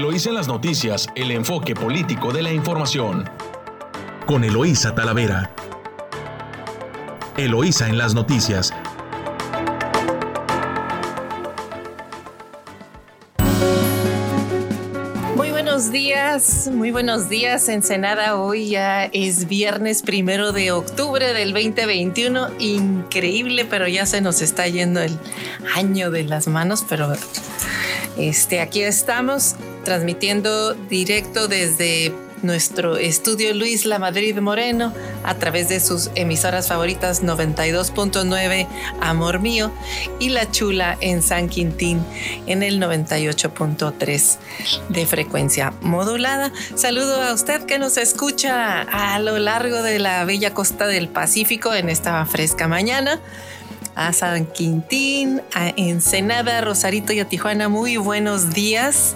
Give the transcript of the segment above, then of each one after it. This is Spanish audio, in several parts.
Eloísa en las noticias, el enfoque político de la información. Con Eloísa Talavera. Eloísa en las noticias. Muy buenos días, muy buenos días Ensenada. Hoy ya es viernes primero de octubre del 2021. Increíble, pero ya se nos está yendo el año de las manos, pero este, aquí estamos transmitiendo directo desde nuestro estudio Luis La Madrid Moreno a través de sus emisoras favoritas 92.9 Amor Mío y La Chula en San Quintín en el 98.3 de frecuencia modulada. Saludo a usted que nos escucha a lo largo de la bella costa del Pacífico en esta fresca mañana a San Quintín, a Ensenada, Rosarito y a Tijuana. Muy buenos días.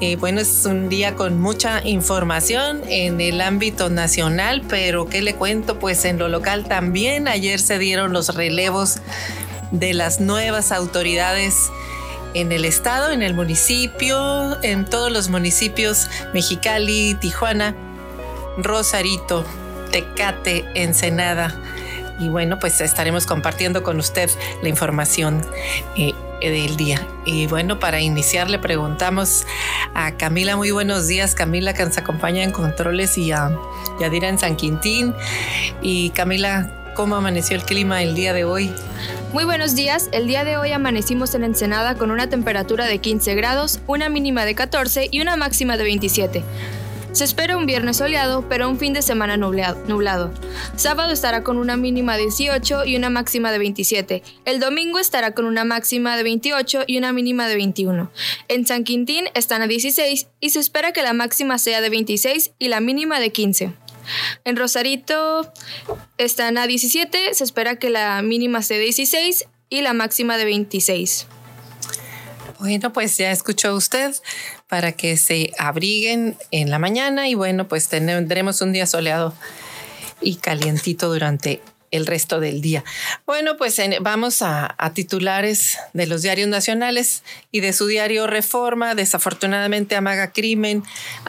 Eh, bueno, es un día con mucha información en el ámbito nacional, pero ¿qué le cuento? Pues en lo local también. Ayer se dieron los relevos de las nuevas autoridades en el estado, en el municipio, en todos los municipios, Mexicali, Tijuana, Rosarito, Tecate, Ensenada y bueno, pues estaremos compartiendo con usted la información eh, del día. Y bueno, para iniciar le preguntamos a Camila, muy buenos días, Camila que nos acompaña en controles y a Yadira en San Quintín. Y Camila, ¿cómo amaneció el clima el día de hoy? Muy buenos días, el día de hoy amanecimos en Ensenada con una temperatura de 15 grados, una mínima de 14 y una máxima de 27. Se espera un viernes soleado, pero un fin de semana nublado. Sábado estará con una mínima de 18 y una máxima de 27. El domingo estará con una máxima de 28 y una mínima de 21. En San Quintín están a 16 y se espera que la máxima sea de 26 y la mínima de 15. En Rosarito están a 17, se espera que la mínima sea de 16 y la máxima de 26. Bueno, pues ya escuchó usted para que se abriguen en la mañana y bueno, pues tendremos un día soleado y calientito durante el resto del día. Bueno, pues vamos a, titulares de los diarios nacionales y de su diario Reforma. Desafortunadamente amaga crimen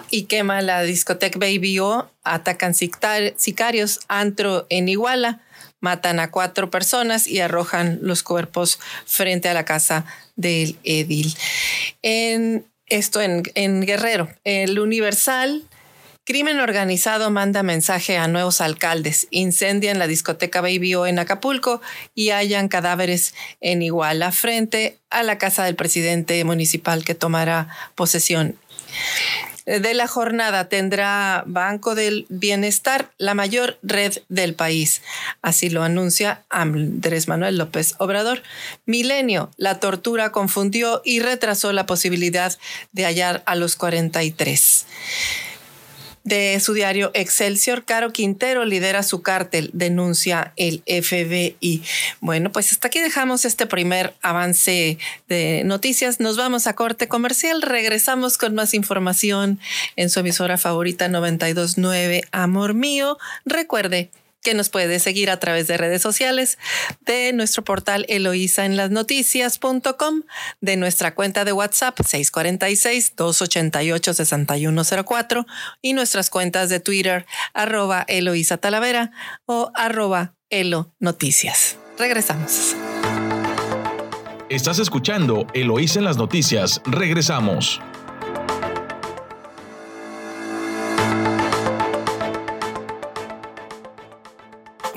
y quema la discoteca Baby O. Atacan sicarios, antro en Iguala matan a cuatro personas y arrojan los cuerpos frente a la casa del edil. En esto en, Guerrero, el Universal Crimen organizado manda mensaje a nuevos alcaldes. Incendian la discoteca Baby O en Acapulco y hallan cadáveres en Iguala frente a la casa del presidente municipal que tomará posesión de la jornada tendrá Banco del Bienestar, la mayor red del país. Así lo anuncia Andrés Manuel López Obrador. Milenio, la tortura confundió y retrasó la posibilidad de hallar a los 43 de su diario Excelsior, Caro Quintero lidera su cártel, denuncia el FBI. Bueno, pues hasta aquí dejamos este primer avance de noticias. Nos vamos a corte comercial. Regresamos con más información en su emisora favorita 929 Amor Mío. Recuerde que nos puede seguir a través de redes sociales, de nuestro portal eloísaenlasnoticias.com, de nuestra cuenta de WhatsApp 646-288-6104 y nuestras cuentas de Twitter arroba Eloísa Talavera o arroba Elo Noticias. Regresamos. Estás escuchando Eloísa en las noticias. Regresamos.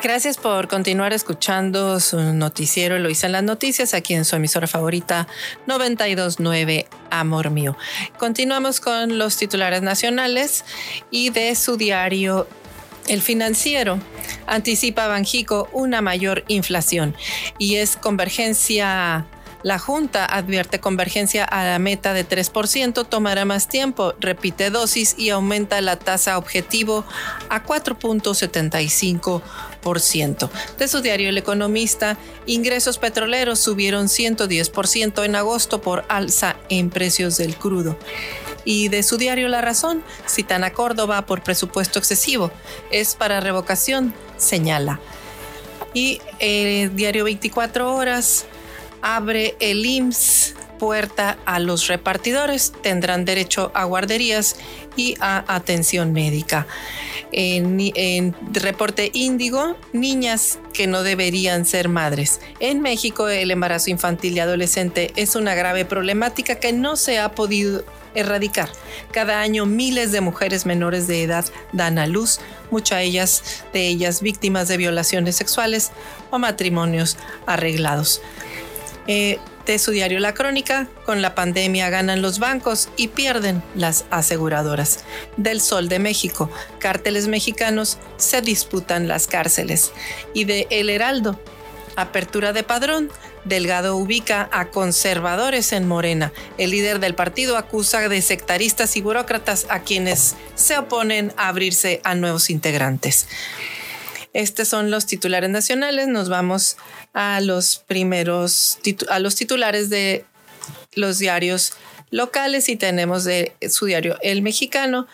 Gracias por continuar escuchando su noticiero hice en las noticias aquí en su emisora favorita 929 Amor Mío. Continuamos con los titulares nacionales y de su diario el financiero anticipa Banjico una mayor inflación y es convergencia la Junta advierte convergencia a la meta de 3%, tomará más tiempo, repite dosis y aumenta la tasa objetivo a 4.75%. De su diario El Economista, ingresos petroleros subieron 110% en agosto por alza en precios del crudo y de su diario La Razón citan a Córdoba por presupuesto excesivo. Es para revocación, señala. Y el diario 24 horas abre el IMSS puerta a los repartidores. Tendrán derecho a guarderías y a atención médica. En, reporte índigo, niñas que no deberían ser madres. En México, el embarazo infantil y adolescente es una grave problemática que no se ha podido erradicar. Cada año miles de mujeres menores de edad dan a luz, muchas de ellas víctimas de violaciones sexuales o matrimonios arreglados. Eh, de su diario La Crónica, con la pandemia ganan los bancos y pierden las aseguradoras. Del Sol de México, cárteles mexicanos se disputan las cárceles. Y de El Heraldo, apertura de padrón, Delgado ubica a conservadores en Morena. El líder del partido acusa de sectaristas y burócratas a quienes se oponen a abrirse a nuevos integrantes. Estos son los titulares nacionales. Nos vamos a los primeros, a los titulares de los diarios locales y tenemos de su diario El Mexicano.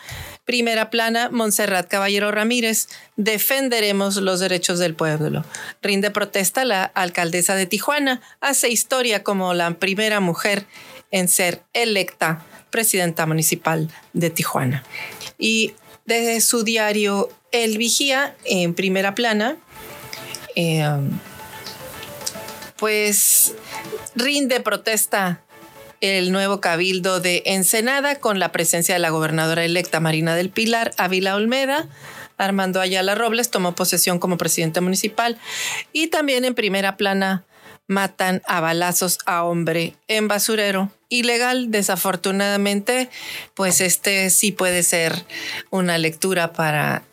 Primera plana, Montserrat Caballero Ramírez, defenderemos los derechos del pueblo. Rinde protesta la alcaldesa de Tijuana, hace historia como la primera mujer en ser electa presidenta municipal de Tijuana. Y desde su diario El Vigía, en primera plana, eh, pues rinde protesta el nuevo cabildo de Ensenada con la presencia de la gobernadora electa Marina del Pilar Ávila Olmeda. Armando Ayala Robles tomó posesión como presidente municipal y también en primera plana matan a balazos a hombre en basurero. Ilegal, desafortunadamente, pues este sí puede ser una lectura para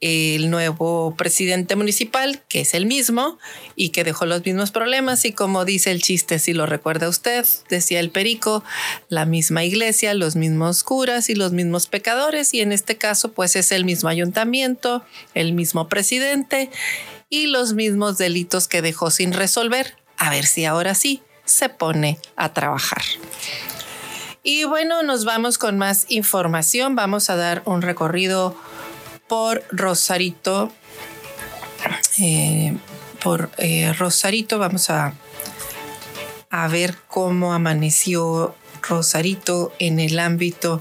el nuevo presidente municipal, que es el mismo y que dejó los mismos problemas. Y como dice el chiste, si lo recuerda usted, decía el perico, la misma iglesia, los mismos curas y los mismos pecadores. Y en este caso, pues es el mismo ayuntamiento, el mismo presidente y los mismos delitos que dejó sin resolver. A ver si ahora sí se pone a trabajar. Y bueno, nos vamos con más información. Vamos a dar un recorrido por Rosarito. Eh, por eh, Rosarito vamos a, a ver cómo amaneció Rosarito en el ámbito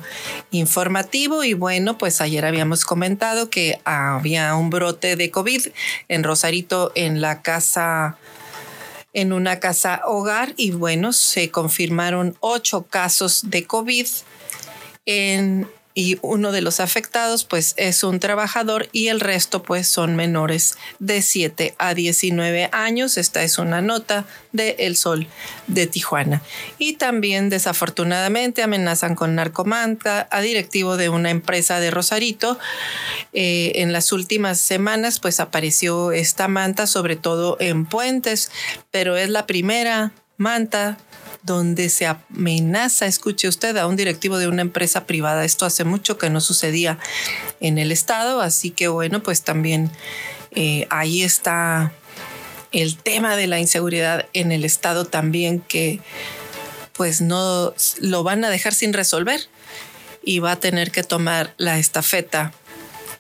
informativo y bueno, pues ayer habíamos comentado que había un brote de COVID en Rosarito en la casa en una casa hogar y bueno, se confirmaron ocho casos de COVID en y uno de los afectados pues es un trabajador y el resto pues son menores de 7 a 19 años. Esta es una nota de El Sol de Tijuana. Y también desafortunadamente amenazan con narcomanta a directivo de una empresa de Rosarito. Eh, en las últimas semanas pues apareció esta manta sobre todo en puentes, pero es la primera manta donde se amenaza, escuche usted, a un directivo de una empresa privada. Esto hace mucho que no sucedía en el Estado, así que bueno, pues también eh, ahí está el tema de la inseguridad en el Estado también que pues no lo van a dejar sin resolver y va a tener que tomar la estafeta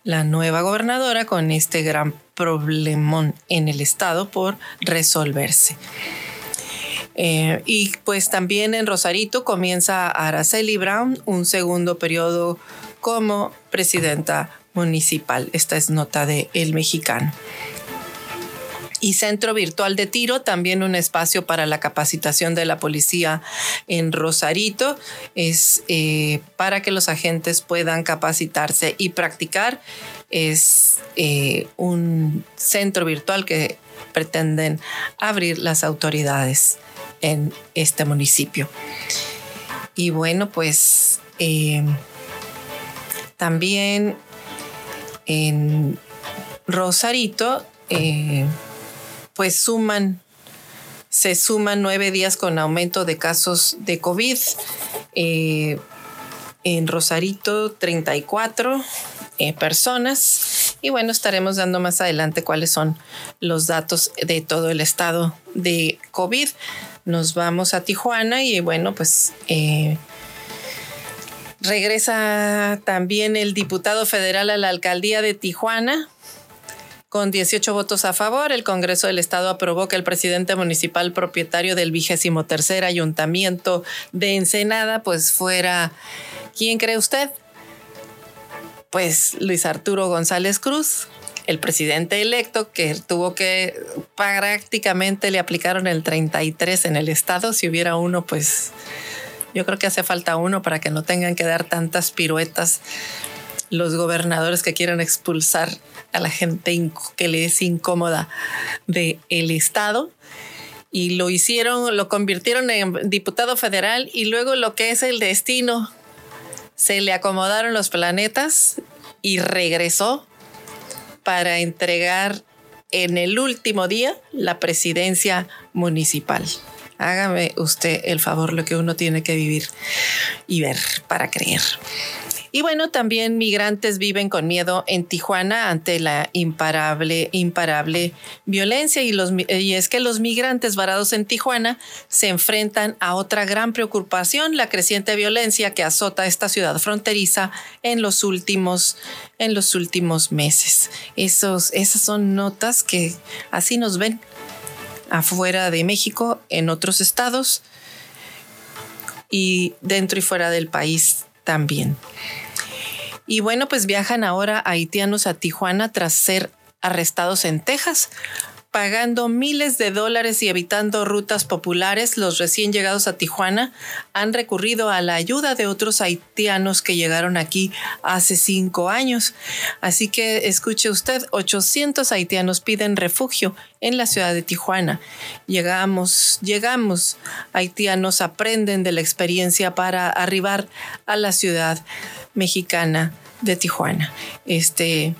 la nueva gobernadora con este gran problemón en el Estado por resolverse. Eh, y pues también en Rosarito comienza Araceli Brown un segundo periodo como presidenta municipal. Esta es nota de El Mexicano. Y Centro Virtual de Tiro, también un espacio para la capacitación de la policía en Rosarito, es eh, para que los agentes puedan capacitarse y practicar. Es eh, un centro virtual que pretenden abrir las autoridades en este municipio. Y bueno, pues eh, también en Rosarito, eh, pues suman, se suman nueve días con aumento de casos de COVID. Eh, en Rosarito, 34 personas. Y bueno, estaremos dando más adelante cuáles son los datos de todo el estado de COVID nos vamos a Tijuana y bueno, pues eh, regresa también el diputado federal a la alcaldía de Tijuana Con 18 votos a favor, el Congreso del Estado aprobó que el presidente municipal propietario del vigésimo tercer ayuntamiento de Ensenada, pues fuera, ¿quién cree usted? Pues Luis Arturo González Cruz, el presidente electo que tuvo que prácticamente le aplicaron el 33 en el estado. Si hubiera uno, pues yo creo que hace falta uno para que no tengan que dar tantas piruetas los gobernadores que quieran expulsar a la gente que le es incómoda del el estado y lo hicieron, lo convirtieron en diputado federal y luego lo que es el destino, se le acomodaron los planetas y regresó para entregar en el último día la presidencia municipal. Hágame usted el favor lo que uno tiene que vivir y ver para creer. Y bueno, también migrantes viven con miedo en Tijuana ante la imparable, imparable violencia y, los, y es que los migrantes varados en Tijuana se enfrentan a otra gran preocupación, la creciente violencia que azota esta ciudad fronteriza en los últimos, en los últimos meses. Esos, esas son notas que así nos ven afuera de México, en otros estados y dentro y fuera del país también. Y bueno, pues viajan ahora haitianos a Tijuana tras ser arrestados en Texas. Pagando miles de dólares y evitando rutas populares, los recién llegados a Tijuana han recurrido a la ayuda de otros haitianos que llegaron aquí hace cinco años. Así que escuche usted, 800 haitianos piden refugio en la ciudad de Tijuana. Llegamos, llegamos, haitianos aprenden de la experiencia para arribar a la ciudad mexicana de Tijuana. Este,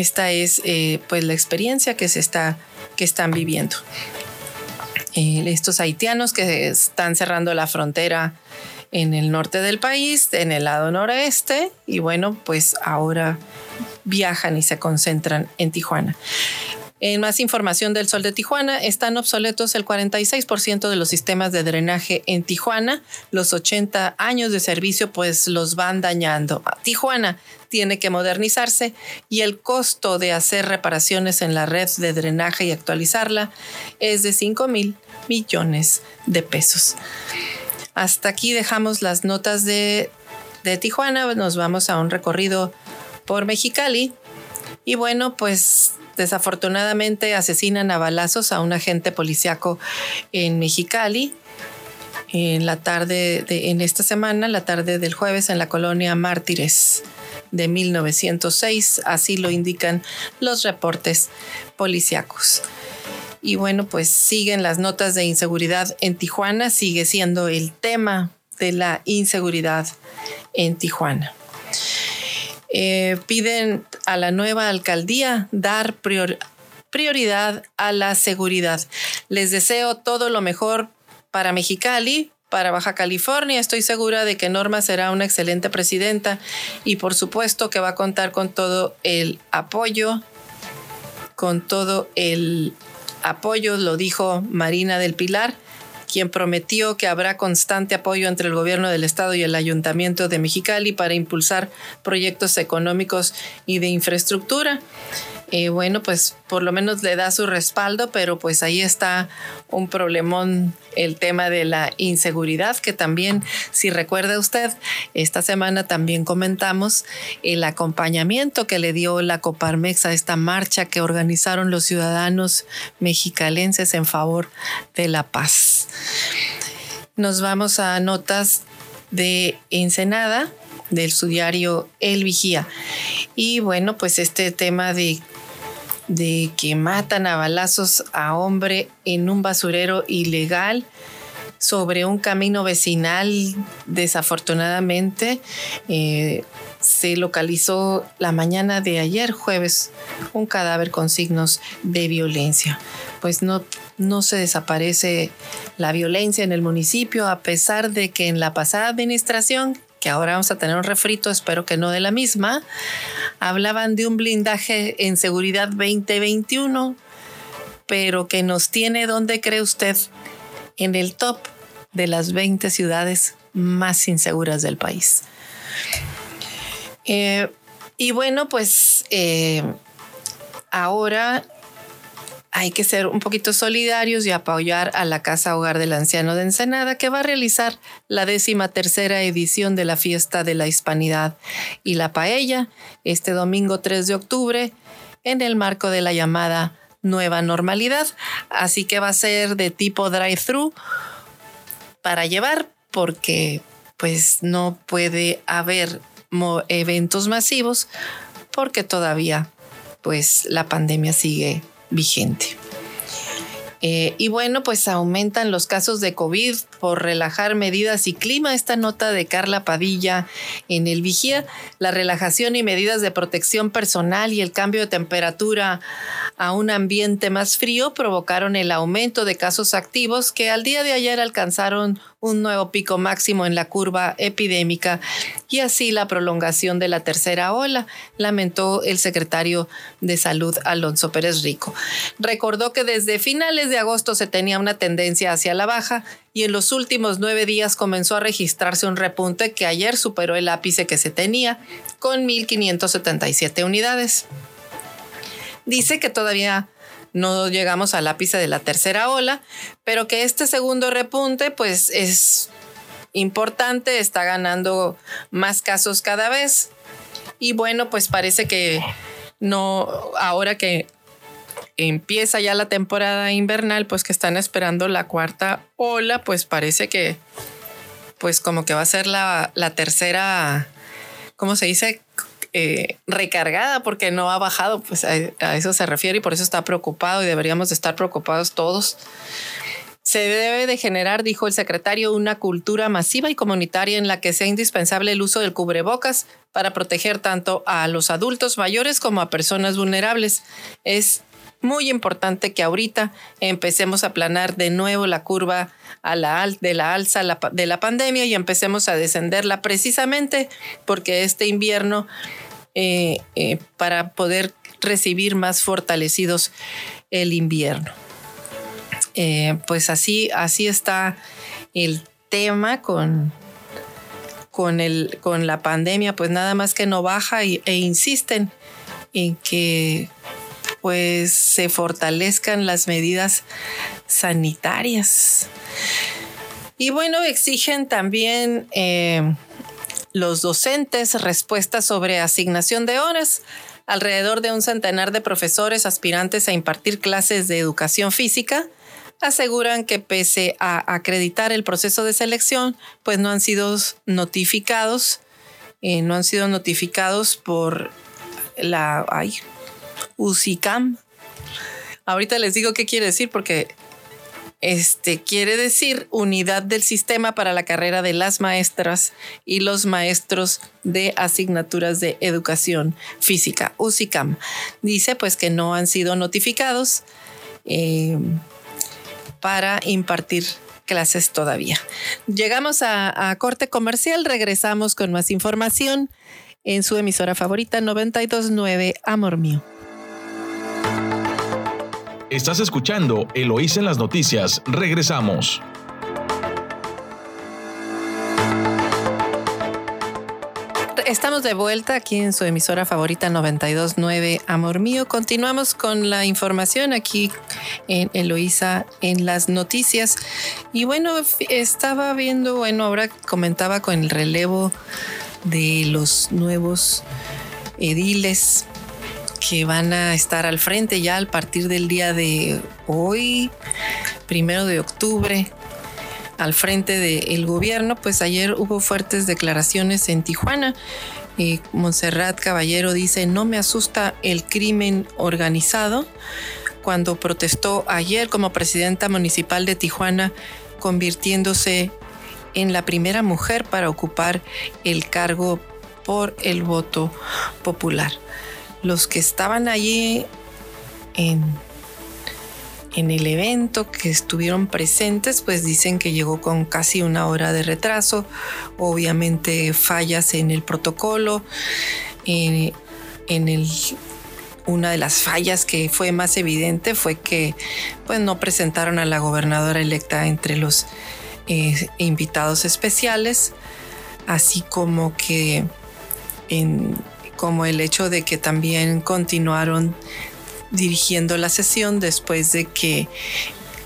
esta es eh, pues la experiencia que se está que están viviendo. Eh, estos haitianos que están cerrando la frontera en el norte del país, en el lado noreste, y bueno, pues ahora viajan y se concentran en Tijuana. En más información del Sol de Tijuana, están obsoletos el 46% de los sistemas de drenaje en Tijuana. Los 80 años de servicio pues los van dañando. Tijuana tiene que modernizarse y el costo de hacer reparaciones en la red de drenaje y actualizarla es de 5 mil millones de pesos. Hasta aquí dejamos las notas de, de Tijuana. Nos vamos a un recorrido por Mexicali. Y bueno, pues Desafortunadamente asesinan a balazos a un agente policiaco en Mexicali en la tarde de en esta semana, la tarde del jueves en la colonia Mártires de 1906, así lo indican los reportes policíacos. Y bueno, pues siguen las notas de inseguridad en Tijuana, sigue siendo el tema de la inseguridad en Tijuana. Eh, piden a la nueva alcaldía dar prioridad a la seguridad. Les deseo todo lo mejor para Mexicali, para Baja California. Estoy segura de que Norma será una excelente presidenta y por supuesto que va a contar con todo el apoyo, con todo el apoyo, lo dijo Marina del Pilar quien prometió que habrá constante apoyo entre el gobierno del estado y el ayuntamiento de Mexicali para impulsar proyectos económicos y de infraestructura. Bueno, pues por lo menos le da su respaldo, pero pues ahí está un problemón el tema de la inseguridad, que también, si recuerda usted, esta semana también comentamos el acompañamiento que le dio la Coparmex a esta marcha que organizaron los ciudadanos mexicalenses en favor de la paz. Nos vamos a notas de Ensenada del su diario El Vigía. Y bueno, pues este tema de de que matan a balazos a hombre en un basurero ilegal sobre un camino vecinal. Desafortunadamente, eh, se localizó la mañana de ayer, jueves, un cadáver con signos de violencia. Pues no, no se desaparece la violencia en el municipio, a pesar de que en la pasada administración que ahora vamos a tener un refrito, espero que no de la misma, hablaban de un blindaje en seguridad 2021, pero que nos tiene, ¿dónde cree usted? En el top de las 20 ciudades más inseguras del país. Eh, y bueno, pues eh, ahora hay que ser un poquito solidarios y apoyar a la Casa Hogar del Anciano de Ensenada, que va a realizar la décima tercera edición de la Fiesta de la Hispanidad y la Paella este domingo 3 de octubre en el marco de la llamada nueva normalidad. Así que va a ser de tipo drive-thru para llevar porque pues no puede haber eventos masivos porque todavía pues la pandemia sigue vigente. Eh, y bueno, pues aumentan los casos de COVID por relajar medidas y clima. Esta nota de Carla Padilla en el Vigía, la relajación y medidas de protección personal y el cambio de temperatura a un ambiente más frío provocaron el aumento de casos activos que al día de ayer alcanzaron un nuevo pico máximo en la curva epidémica y así la prolongación de la tercera ola, lamentó el secretario de Salud Alonso Pérez Rico. Recordó que desde finales de agosto se tenía una tendencia hacia la baja y en los últimos nueve días comenzó a registrarse un repunte que ayer superó el ápice que se tenía con 1.577 unidades. Dice que todavía no llegamos al ápice de la tercera ola, pero que este segundo repunte pues es importante, está ganando más casos cada vez. Y bueno, pues parece que no, ahora que empieza ya la temporada invernal, pues que están esperando la cuarta ola, pues parece que, pues como que va a ser la, tercera, ¿cómo se dice? Eh, recargada porque no ha bajado, pues a, eso se refiere y por eso está preocupado y deberíamos de estar preocupados todos. Se debe de generar, dijo el secretario, una cultura masiva y comunitaria en la que sea indispensable el uso del cubrebocas para proteger tanto a los adultos mayores como a personas vulnerables. Es muy importante que ahorita empecemos a planar de nuevo la curva de la alza de la pandemia y empecemos a descenderla precisamente porque este invierno eh, eh, para poder recibir más fortalecidos el invierno. Eh, pues así, así está el tema con, con, el, con la pandemia, pues nada más que no baja e insisten en que pues se fortalezcan las medidas sanitarias. Y bueno, exigen también eh, los docentes respuestas sobre asignación de horas. Alrededor de un centenar de profesores aspirantes a impartir clases de educación física aseguran que pese a acreditar el proceso de selección, pues no han sido notificados, eh, no han sido notificados por la, ay, UCICAM. Ahorita les digo qué quiere decir porque este quiere decir unidad del sistema para la carrera de las maestras y los maestros de asignaturas de educación física, UCICAM. Dice pues que no han sido notificados eh, para impartir clases todavía. Llegamos a corte comercial, regresamos con más información en su emisora favorita 929 Amor Mío. Estás escuchando Eloís en las noticias. Regresamos. Estamos de vuelta aquí en su emisora favorita 929 Amor Mío. Continuamos con la información aquí en Eloísa en las noticias. Y bueno, estaba viendo, bueno, ahora comentaba con el relevo de los nuevos ediles que van a estar al frente ya a partir del día de hoy, primero de octubre, al frente del gobierno, pues ayer hubo fuertes declaraciones en Tijuana. Eh, Montserrat Caballero dice, no me asusta el crimen organizado. Cuando protestó ayer como presidenta municipal de Tijuana, convirtiéndose en la primera mujer para ocupar el cargo por el voto popular los que estaban allí en, en el evento, que estuvieron presentes, pues dicen que llegó con casi una hora de retraso, obviamente fallas en el protocolo, en el una de las fallas que fue más evidente fue que pues no presentaron a la gobernadora electa entre los eh, invitados especiales, así como que en como el hecho de que también continuaron dirigiendo la sesión después de que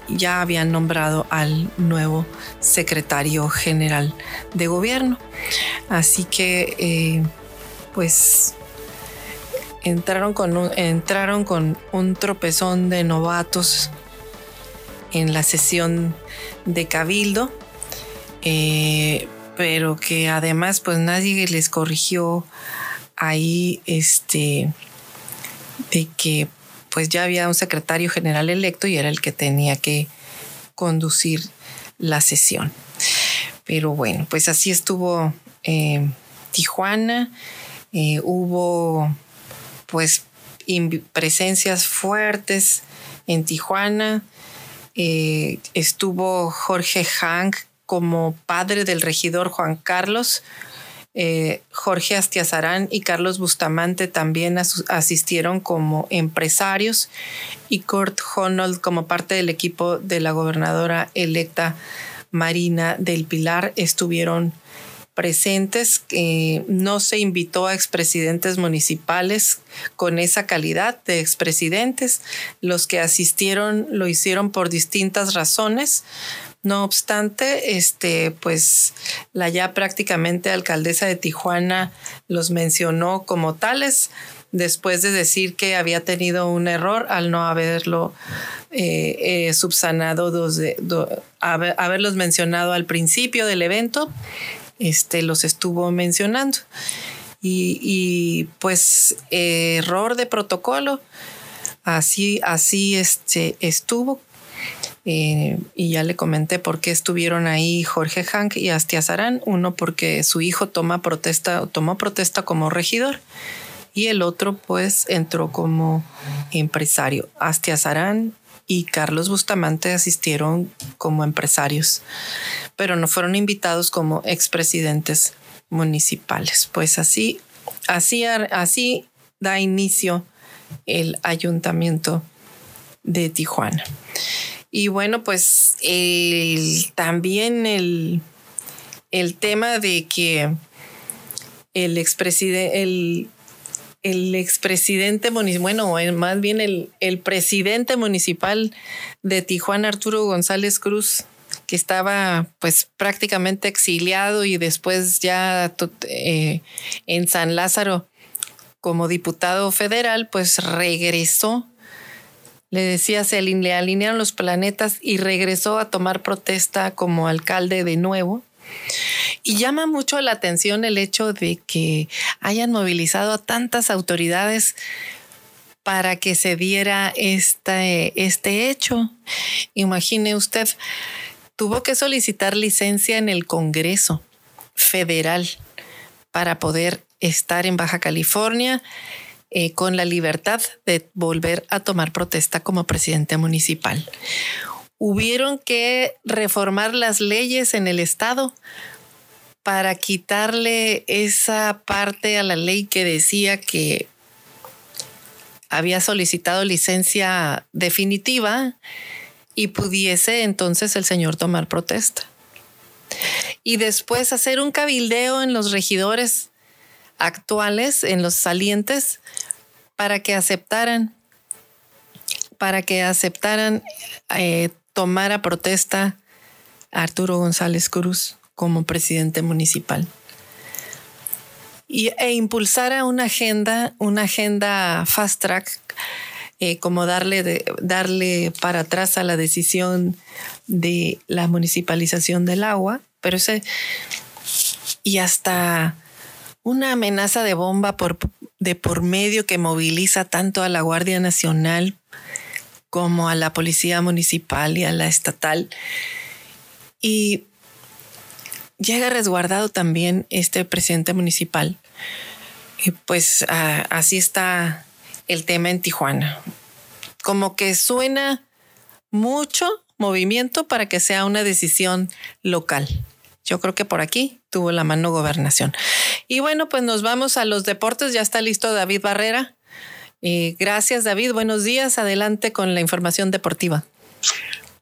ya habían nombrado al nuevo secretario general de gobierno. Así que, eh, pues, entraron con, un, entraron con un tropezón de novatos en la sesión de Cabildo, eh, pero que además, pues, nadie les corrigió ahí, este, de que pues ya había un secretario general electo y era el que tenía que conducir la sesión. Pero bueno, pues así estuvo eh, Tijuana. Eh, hubo pues presencias fuertes en Tijuana. Eh, estuvo Jorge Hank como padre del regidor Juan Carlos, eh, Jorge Astiazarán y Carlos Bustamante también asistieron como empresarios y Kurt Honold como parte del equipo de la gobernadora electa Marina del Pilar estuvieron presentes. no se invitó a expresidentes municipales con esa calidad de expresidentes. Los que asistieron lo hicieron por distintas razones. No obstante, este, pues la ya prácticamente alcaldesa de Tijuana los mencionó como tales después de decir que había tenido un error al no haberlo eh, eh, subsanado, haberlos mencionado al principio del evento, este, los estuvo mencionando. Y, y pues error de protocolo, así, así este, estuvo eh, y ya le comenté por qué estuvieron ahí Jorge Hank y Astiazarán. Uno porque su hijo toma protesta, tomó protesta como regidor y el otro pues entró como empresario. Astiazarán y Carlos Bustamante asistieron como empresarios, pero no fueron invitados como expresidentes municipales. Pues así, así, así da inicio el ayuntamiento de Tijuana. Y bueno, pues también el, el, tema de que el expresidente, el, el expresidente bueno, más bien el, el, presidente municipal de Tijuana, Arturo González Cruz, que estaba pues prácticamente exiliado y después ya eh, en San Lázaro como diputado federal, pues regresó le decía, se le alinearon los planetas y regresó a tomar protesta como alcalde de nuevo. Y llama mucho la atención el hecho de que hayan movilizado a tantas autoridades para que se diera este, este hecho. Imagine usted, tuvo que solicitar licencia en el Congreso Federal para poder estar en Baja California eh, con la libertad de volver a tomar protesta como presidente municipal. Hubieron que reformar las leyes en el estado para quitarle esa parte a la ley que decía que había solicitado licencia definitiva y pudiese entonces el señor tomar protesta. Y después hacer un cabildeo en los regidores actuales, en los salientes, para que aceptaran, para que aceptaran eh, tomar a protesta a Arturo González Cruz como presidente municipal. Y, e impulsara una agenda, una agenda fast track, eh, como darle, darle para atrás a la decisión de la municipalización del agua, pero ese, y hasta una amenaza de bomba por, de por medio que moviliza tanto a la Guardia Nacional como a la Policía Municipal y a la estatal. Y llega resguardado también este presidente municipal. Y pues así está el tema en Tijuana. Como que suena mucho movimiento para que sea una decisión local. Yo creo que por aquí tuvo la mano gobernación. Y bueno, pues nos vamos a los deportes. Ya está listo David Barrera. Eh, gracias, David. Buenos días. Adelante con la información deportiva.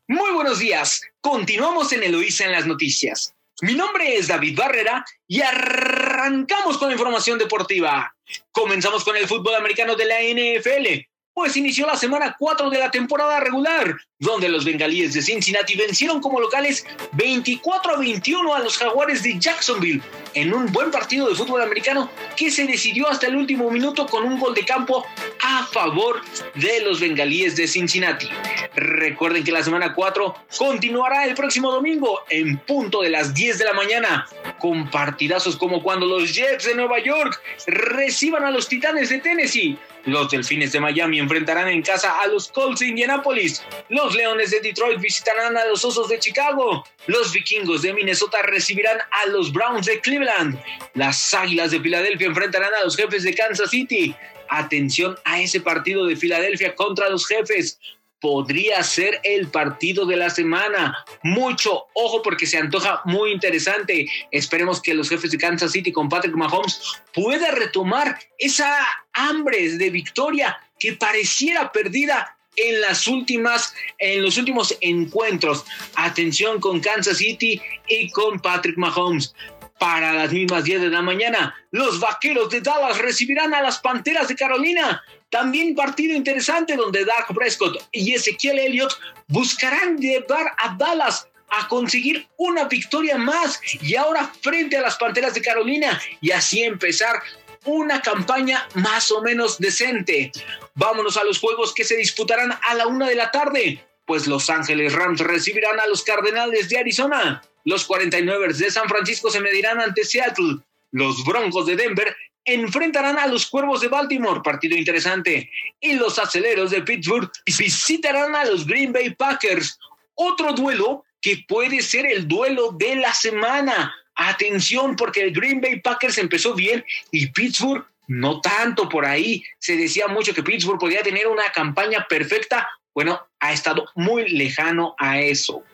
Muy buenos días. Continuamos en Eloísa en las noticias. Mi nombre es David Barrera y arrancamos con la información deportiva. Comenzamos con el fútbol americano de la NFL pues inició la semana 4 de la temporada regular, donde los bengalíes de Cincinnati vencieron como locales 24 a 21 a los jaguares de Jacksonville en un buen partido de fútbol americano que se decidió hasta el último minuto con un gol de campo a favor de los bengalíes de Cincinnati. Recuerden que la semana 4 continuará el próximo domingo en punto de las 10 de la mañana con partidazos como cuando los Jets de Nueva York reciban a los Titanes de Tennessee los Delfines de Miami enfrentarán en casa a los Colts de Indianapolis. Los Leones de Detroit visitarán a los Osos de Chicago. Los Vikingos de Minnesota recibirán a los Browns de Cleveland. Las Águilas de Filadelfia enfrentarán a los Jefes de Kansas City. Atención a ese partido de Filadelfia contra los Jefes podría ser el partido de la semana. Mucho ojo porque se antoja muy interesante. Esperemos que los jefes de Kansas City con Patrick Mahomes pueda retomar esa hambre de victoria que pareciera perdida en las últimas en los últimos encuentros. Atención con Kansas City y con Patrick Mahomes. Para las mismas 10 de la mañana, los Vaqueros de Dallas recibirán a las Panteras de Carolina. También partido interesante donde Dark Prescott y Ezequiel Elliott buscarán llevar a Dallas a conseguir una victoria más y ahora frente a las Panteras de Carolina y así empezar una campaña más o menos decente. Vámonos a los juegos que se disputarán a la una de la tarde, pues Los Ángeles Rams recibirán a los Cardenales de Arizona. Los 49ers de San Francisco se medirán ante Seattle. Los Broncos de Denver enfrentarán a los Cuervos de Baltimore, partido interesante, y los Aceleros de Pittsburgh visitarán a los Green Bay Packers, otro duelo que puede ser el duelo de la semana. Atención, porque el Green Bay Packers empezó bien y Pittsburgh no tanto por ahí. Se decía mucho que Pittsburgh podía tener una campaña perfecta. Bueno, ha estado muy lejano a eso.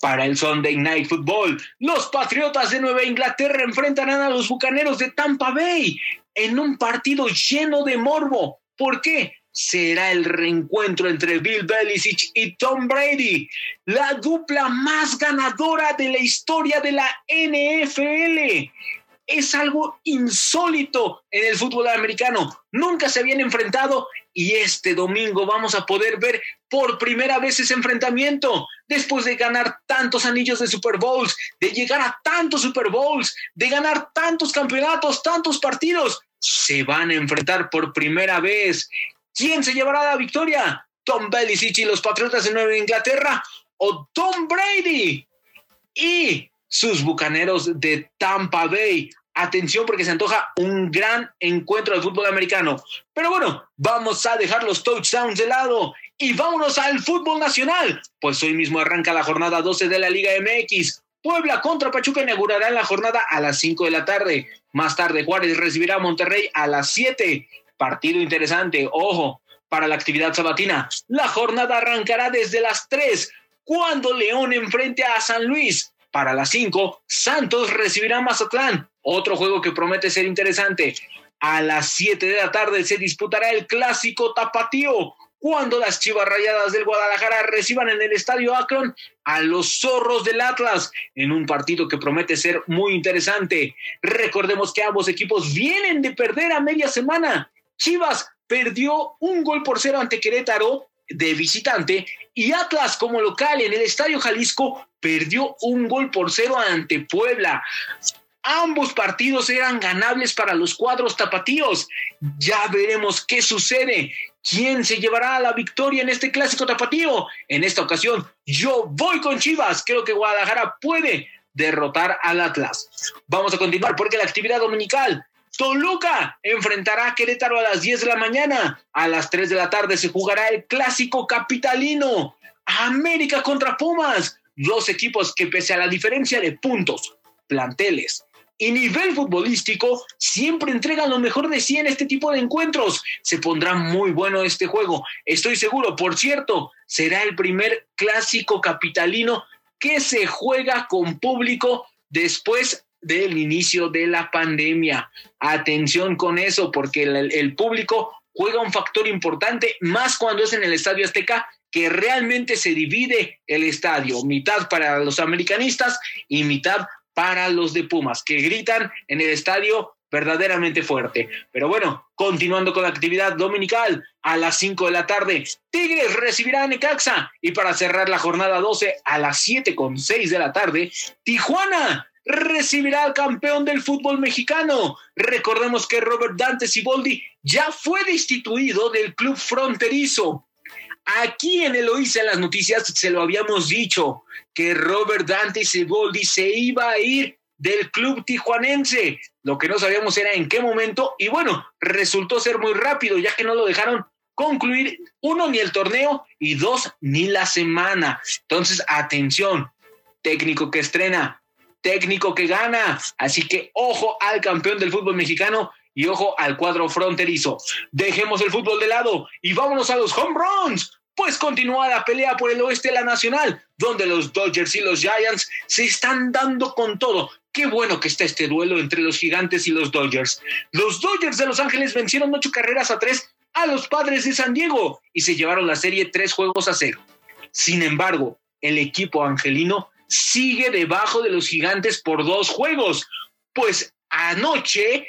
Para el Sunday Night Football, los Patriotas de Nueva Inglaterra enfrentarán a los Bucaneros de Tampa Bay en un partido lleno de morbo. ¿Por qué? Será el reencuentro entre Bill Belichick y Tom Brady, la dupla más ganadora de la historia de la NFL es algo insólito en el fútbol americano. Nunca se habían enfrentado y este domingo vamos a poder ver por primera vez ese enfrentamiento. Después de ganar tantos anillos de Super Bowls, de llegar a tantos Super Bowls, de ganar tantos campeonatos, tantos partidos, se van a enfrentar por primera vez. ¿Quién se llevará la victoria? ¿Tom Belichick y los Patriotas de Nueva Inglaterra o Tom Brady y sus bucaneros de Tampa Bay? atención porque se antoja un gran encuentro de fútbol americano. Pero bueno, vamos a dejar los touchdowns de lado y vámonos al fútbol nacional, pues hoy mismo arranca la jornada 12 de la Liga MX. Puebla contra Pachuca inaugurará la jornada a las 5 de la tarde. Más tarde Juárez recibirá a Monterrey a las 7. Partido interesante, ojo, para la actividad sabatina. La jornada arrancará desde las 3, cuando León enfrente a San Luis. Para las 5, Santos recibirá Mazatlán. Otro juego que promete ser interesante. A las 7 de la tarde se disputará el clásico tapatío, cuando las Chivas Rayadas del Guadalajara reciban en el Estadio Akron a los zorros del Atlas en un partido que promete ser muy interesante. Recordemos que ambos equipos vienen de perder a media semana. Chivas perdió un gol por cero ante Querétaro de visitante y Atlas como local en el Estadio Jalisco perdió un gol por cero ante Puebla. Ambos partidos eran ganables para los cuadros tapatíos. Ya veremos qué sucede. ¿Quién se llevará la victoria en este clásico tapatío? En esta ocasión, yo voy con Chivas. Creo que Guadalajara puede derrotar al Atlas. Vamos a continuar porque la actividad dominical Toluca enfrentará a Querétaro a las 10 de la mañana. A las 3 de la tarde se jugará el clásico capitalino. América contra Pumas. Dos equipos que pese a la diferencia de puntos, planteles y nivel futbolístico siempre entregan lo mejor de sí en este tipo de encuentros. Se pondrá muy bueno este juego. Estoy seguro, por cierto, será el primer clásico capitalino que se juega con público después del inicio de la pandemia. Atención con eso, porque el, público juega un factor importante, más cuando es en el Estadio Azteca, que realmente se divide el estadio, mitad para los americanistas y mitad para los de Pumas, que gritan en el estadio verdaderamente fuerte. Pero bueno, continuando con la actividad dominical, a las 5 de la tarde, Tigres recibirá a Necaxa y para cerrar la jornada 12 a las 7 con 6 de la tarde, Tijuana recibirá al campeón del fútbol mexicano. Recordemos que Robert Dante Siboldi ya fue destituido del club fronterizo. Aquí en Eloísa en las noticias se lo habíamos dicho que Robert Dante Siboldi se iba a ir del club tijuanense. Lo que no sabíamos era en qué momento y bueno, resultó ser muy rápido ya que no lo dejaron concluir uno ni el torneo y dos ni la semana. Entonces, atención, técnico que estrena, técnico que gana. Así que ojo al campeón del fútbol mexicano y ojo al cuadro fronterizo. Dejemos el fútbol de lado y vámonos a los home runs pues continúa la pelea por el oeste de la Nacional, donde los Dodgers y los Giants se están dando con todo. Qué bueno que está este duelo entre los gigantes y los Dodgers. Los Dodgers de Los Ángeles vencieron ocho carreras a tres a los padres de San Diego y se llevaron la serie tres juegos a cero. Sin embargo, el equipo angelino sigue debajo de los gigantes por dos juegos, pues anoche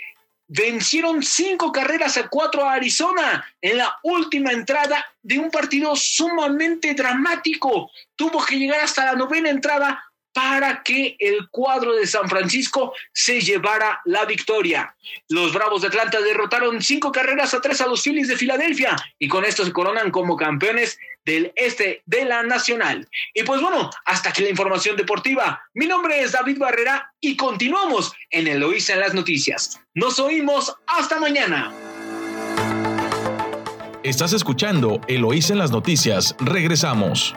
vencieron cinco carreras a cuatro a Arizona en la última entrada de un partido sumamente dramático. Tuvo que llegar hasta la novena entrada para que el cuadro de San Francisco se llevara la victoria. Los Bravos de Atlanta derrotaron cinco carreras a tres a los Phillies de Filadelfia y con esto se coronan como campeones del este de la Nacional. Y pues bueno, hasta aquí la información deportiva. Mi nombre es David Barrera y continuamos en Eloísa en las noticias. Nos oímos hasta mañana. Estás escuchando Eloísa en las noticias. Regresamos.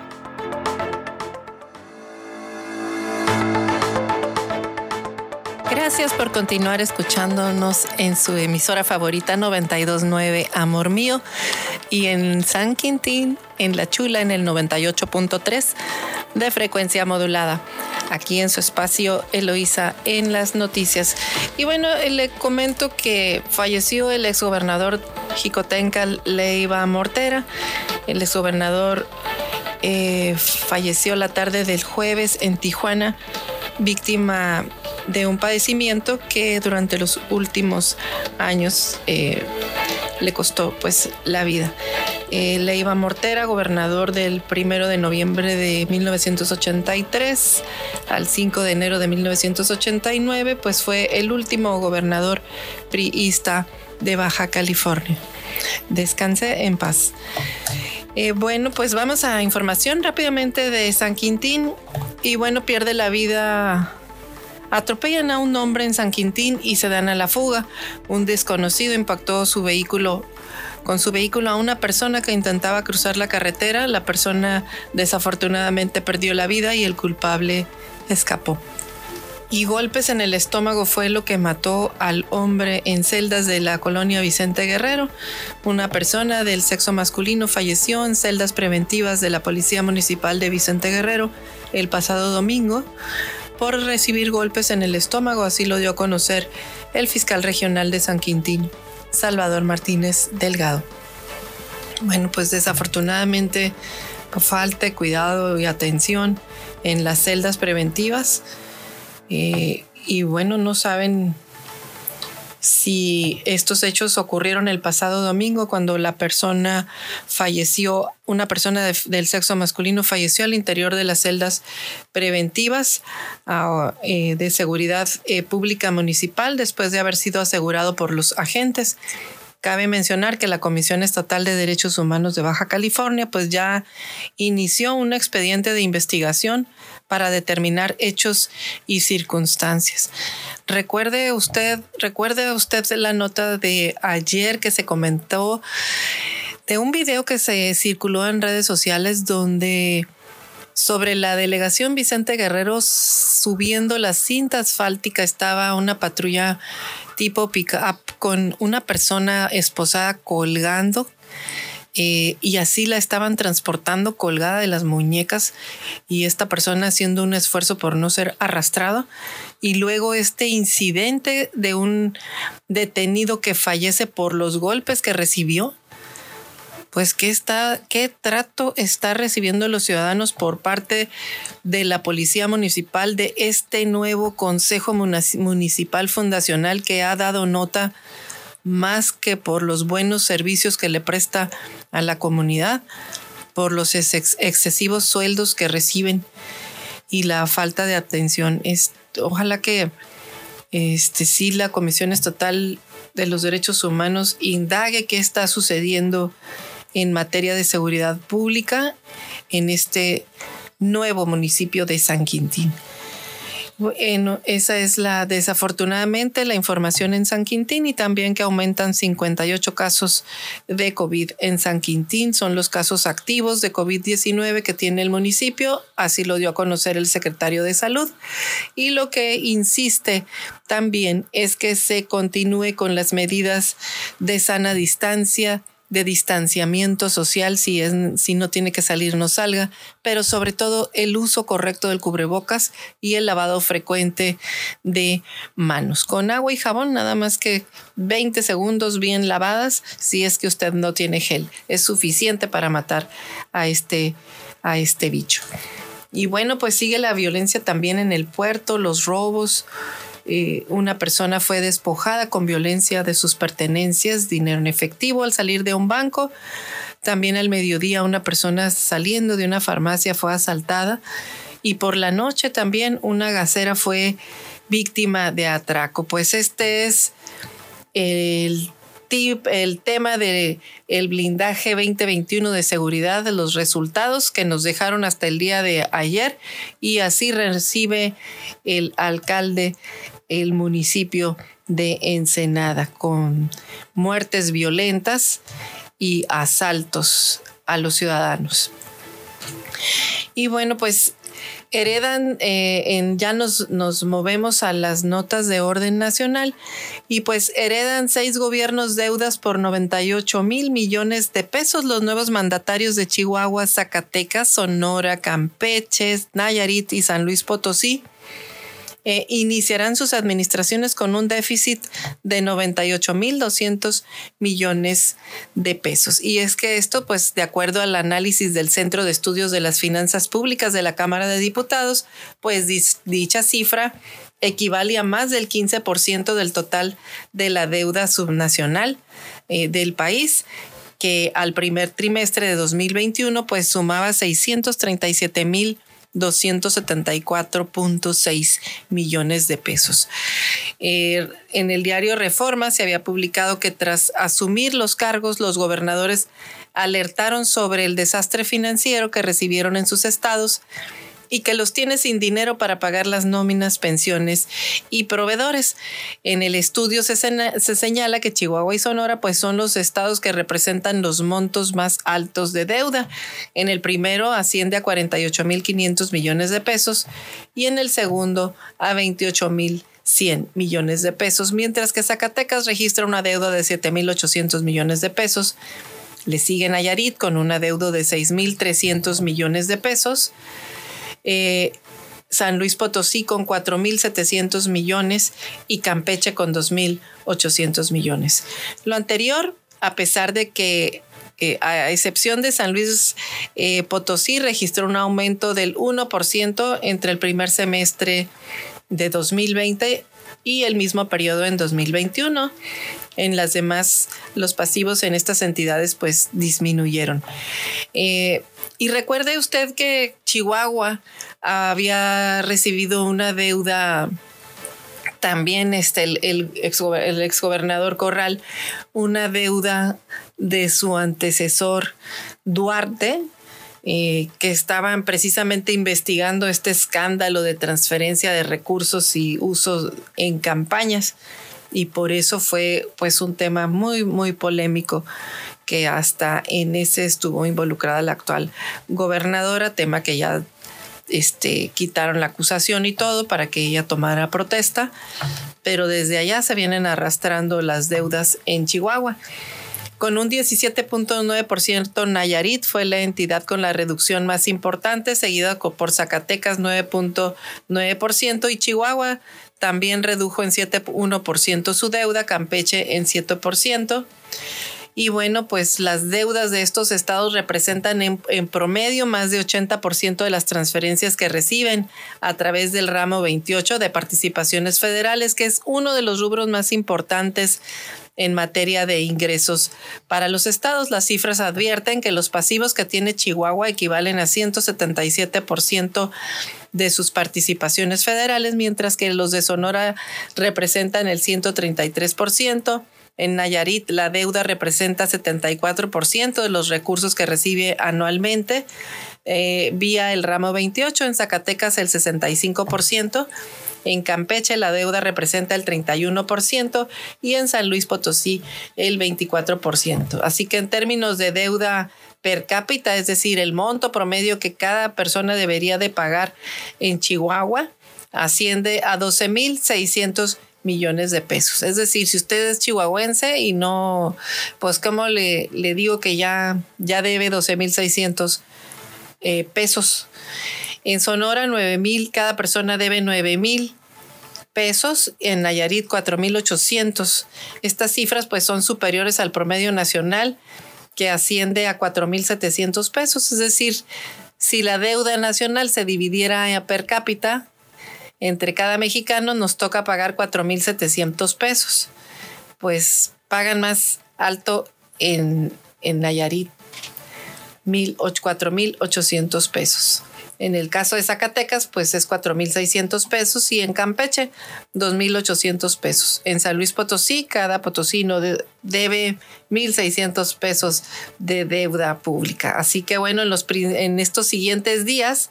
Gracias por continuar escuchándonos en su emisora favorita 929 Amor Mío y en San Quintín, en La Chula, en el 98.3 de frecuencia modulada. Aquí en su espacio Eloísa en las noticias. Y bueno, le comento que falleció el exgobernador Jicotenca Leiva Mortera. El exgobernador eh, falleció la tarde del jueves en Tijuana, víctima de un padecimiento que durante los últimos años eh, le costó pues la vida. Eh, Leiva Mortera, gobernador del primero de noviembre de 1983 al 5 de enero de 1989, pues fue el último gobernador priista de Baja California. Descanse en paz. Eh, bueno, pues vamos a información rápidamente de San Quintín. Y bueno, pierde la vida atropellan a un hombre en San Quintín y se dan a la fuga. Un desconocido impactó su vehículo con su vehículo a una persona que intentaba cruzar la carretera. La persona desafortunadamente perdió la vida y el culpable escapó. Y golpes en el estómago fue lo que mató al hombre en celdas de la colonia Vicente Guerrero. Una persona del sexo masculino falleció en celdas preventivas de la Policía Municipal de Vicente Guerrero el pasado domingo por recibir golpes en el estómago, así lo dio a conocer el fiscal regional de San Quintín, Salvador Martínez Delgado. Bueno, pues desafortunadamente falta cuidado y atención en las celdas preventivas eh, y bueno, no saben si estos hechos ocurrieron el pasado domingo cuando la persona falleció, una persona del sexo masculino falleció al interior de las celdas preventivas ah, eh, de seguridad eh, pública municipal después de haber sido asegurado por los agentes. Cabe mencionar que la Comisión Estatal de Derechos Humanos de Baja California pues ya inició un expediente de investigación para determinar hechos y circunstancias. Recuerde usted, recuerde usted la nota de ayer que se comentó de un video que se circuló en redes sociales donde sobre la delegación Vicente Guerrero subiendo la cinta asfáltica estaba una patrulla tipo pick-up con una persona esposada colgando eh, y así la estaban transportando colgada de las muñecas y esta persona haciendo un esfuerzo por no ser arrastrado. Y luego este incidente de un detenido que fallece por los golpes que recibió. pues qué está, qué trato está recibiendo los ciudadanos por parte de la policía municipal de este nuevo consejo municipal fundacional que ha dado nota más que por los buenos servicios que le presta a la comunidad, por los excesivos sueldos que reciben y la falta de atención. Es, ojalá que este, sí la Comisión Estatal de los Derechos Humanos indague qué está sucediendo en materia de seguridad pública en este nuevo municipio de San Quintín. Bueno, esa es la desafortunadamente la información en San Quintín y también que aumentan 58 casos de COVID en San Quintín. Son los casos activos de COVID-19 que tiene el municipio, así lo dio a conocer el secretario de Salud. Y lo que insiste también es que se continúe con las medidas de sana distancia, de distanciamiento social, si, es, si no tiene que salir, no salga, pero sobre todo el uso correcto del cubrebocas y el lavado frecuente de manos. Con agua y jabón, nada más que 20 segundos bien lavadas, si es que usted no tiene gel. Es suficiente para matar a este, a este bicho. Y bueno, pues sigue la violencia también en el puerto, los robos, una persona fue despojada con violencia de sus pertenencias, dinero en efectivo al salir de un banco. También al mediodía una persona saliendo de una farmacia fue asaltada y por la noche también una gasera fue víctima de atraco. Pues este es el el tema de el blindaje 2021 de seguridad, los resultados que nos dejaron hasta el día de ayer y así recibe el alcalde el municipio de Ensenada con muertes violentas y asaltos a los ciudadanos. Y bueno, pues heredan, eh, en, ya nos, nos movemos a las notas de orden nacional y pues heredan seis gobiernos deudas por 98 mil millones de pesos. Los nuevos mandatarios de Chihuahua, Zacatecas, Sonora, Campeche, Nayarit y San Luis Potosí eh, iniciarán sus administraciones con un déficit de 98.200 millones de pesos. Y es que esto, pues, de acuerdo al análisis del Centro de Estudios de las Finanzas Públicas de la Cámara de Diputados, pues dicha cifra equivale a más del 15% del total de la deuda subnacional eh, del país que al primer trimestre de 2021 pues sumaba 637 mil 274.6 millones de pesos. Eh, en el diario Reforma se había publicado que tras asumir los cargos, los gobernadores alertaron sobre el desastre financiero que recibieron en sus estados y que los tiene sin dinero para pagar las nóminas, pensiones y proveedores. En el estudio se, se, señala que Chihuahua y Sonora pues son los estados que representan los montos más altos de deuda. En el primero asciende a 48.500 millones de pesos y en el segundo a 28.100 millones de pesos, mientras que Zacatecas registra una deuda de 7.800 millones de pesos. Le sigue Nayarit con una deuda de 6.300 millones de pesos. Eh, San Luis Potosí con 4.700 millones y Campeche con 2.800 millones. Lo anterior, a pesar de que eh, a excepción de San Luis eh, Potosí, registró un aumento del 1% entre el primer semestre de 2020 y el mismo periodo en 2021. En las demás, los pasivos en estas entidades pues disminuyeron. Y recuerde usted que Chihuahua había recibido una deuda también este, el, el, exgobernador Corral, una deuda de su antecesor Duarte, eh, que estaban precisamente investigando este escándalo de transferencia de recursos y uso en campañas. Y por eso fue pues un tema muy, muy polémico que hasta en ese estuvo involucrada la actual gobernadora, tema que ya este, quitaron la acusación y todo para que ella tomara protesta, pero desde allá se vienen arrastrando las deudas en Chihuahua. Con un 17.9%, Nayarit fue la entidad con la reducción más importante, seguida por Zacatecas 9.9% y Chihuahua también redujo en 7.1% su deuda, Campeche en 7%. Y bueno, pues las deudas de estos estados representan en, promedio más de 80% de las transferencias que reciben a través del ramo 28 de participaciones federales, que es uno de los rubros más importantes en materia de ingresos. Para los estados, las cifras advierten que los pasivos que tiene Chihuahua equivalen a 177% de sus participaciones federales, mientras que los de Sonora representan el 133%. En Nayarit, la deuda representa 74% de los recursos que recibe anualmente eh, vía el ramo 28, en Zacatecas el 65%, en Campeche la deuda representa el 31% y en San Luis Potosí el 24%. Así que en términos de deuda per cápita, es decir, el monto promedio que cada persona debería de pagar en Chihuahua, asciende a 12.600 millones de pesos. Es decir, si usted es chihuahuense y no, pues como le, le digo que ya, ya debe 12.600 eh, pesos en Sonora, 9 mil, cada persona debe 9 mil pesos, en Nayarit 4.800. Estas cifras pues son superiores al promedio nacional que asciende a 4.700 pesos. Es decir, si la deuda nacional se dividiera per cápita entre cada mexicano, nos toca pagar 4.700 pesos. Pues pagan más alto en, en Nayarit, 4.800 pesos. En el caso de Zacatecas, pues es 4.600 pesos y en Campeche, 2.800 pesos. En San Luis Potosí, cada potosino debe 1.600 pesos de deuda pública. Así que bueno, en, los, en estos siguientes días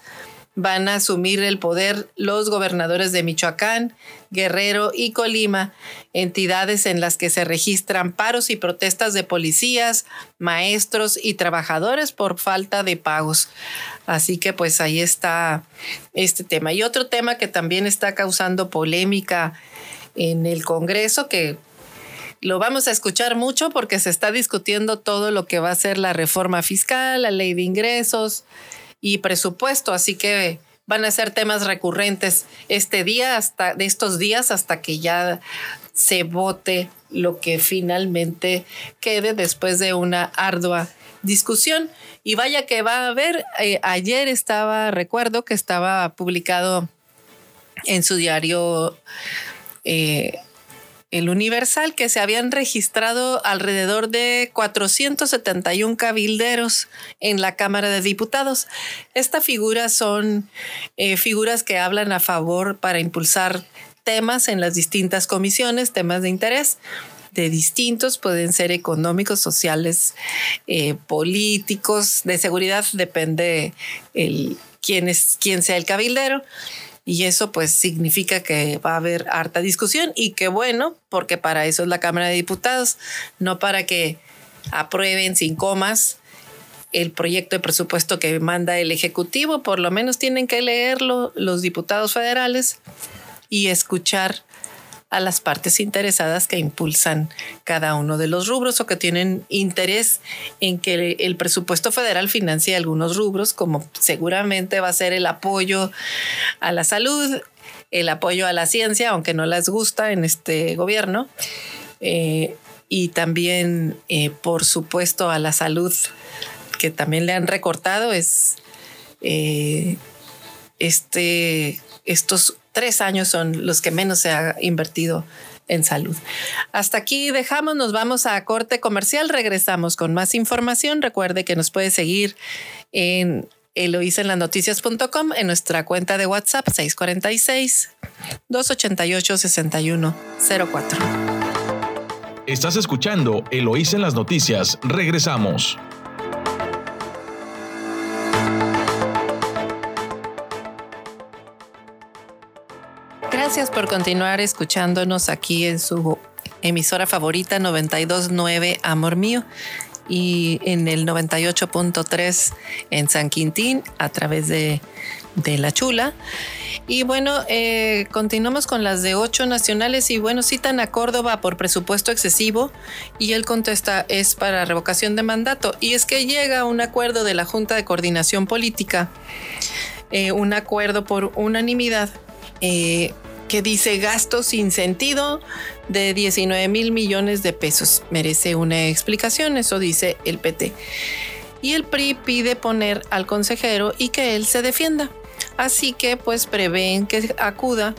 van a asumir el poder los gobernadores de Michoacán, Guerrero y Colima, entidades en las que se registran paros y protestas de policías, maestros y trabajadores por falta de pagos. Así que pues ahí está este tema. Y otro tema que también está causando polémica en el Congreso, que lo vamos a escuchar mucho porque se está discutiendo todo lo que va a ser la reforma fiscal, la ley de ingresos y presupuesto. Así que van a ser temas recurrentes este día, hasta de estos días, hasta que ya se vote lo que finalmente quede después de una ardua discusión. Y vaya que va a haber, eh, ayer estaba, recuerdo que estaba publicado en su diario eh, El Universal que se habían registrado alrededor de 471 cabilderos en la Cámara de Diputados. Estas figuras son eh, figuras que hablan a favor para impulsar temas en las distintas comisiones, temas de interés de distintos, pueden ser económicos, sociales, eh, políticos, de seguridad, depende el, quién, es, quién sea el cabildero. Y eso pues significa que va a haber harta discusión y qué bueno, porque para eso es la Cámara de Diputados, no para que aprueben sin comas el proyecto de presupuesto que manda el Ejecutivo, por lo menos tienen que leerlo los diputados federales y escuchar a las partes interesadas que impulsan cada uno de los rubros o que tienen interés en que el presupuesto federal financie algunos rubros, como seguramente va a ser el apoyo a la salud, el apoyo a la ciencia, aunque no les gusta en este gobierno, eh, y también, eh, por supuesto, a la salud, que también le han recortado, es eh, este, estos tres años son los que menos se ha invertido en salud. Hasta aquí dejamos, nos vamos a corte comercial, regresamos con más información. Recuerde que nos puede seguir en eloisenlasnoticias.com en nuestra cuenta de WhatsApp 646 288 6104. Estás escuchando Eloísa en las noticias. Regresamos. Gracias por continuar escuchándonos aquí en su emisora favorita 929 Amor Mío y en el 98.3 en San Quintín a través de, La Chula. Y bueno, eh, continuamos con las de ocho nacionales y bueno, citan a Córdoba por presupuesto excesivo y él contesta es para revocación de mandato. Y es que llega un acuerdo de la Junta de Coordinación Política, eh, un acuerdo por unanimidad. Eh, que dice gasto sin sentido de 19 mil millones de pesos. Merece una explicación, eso dice el PT. Y el PRI pide poner al consejero y que él se defienda. Así que pues prevén que acuda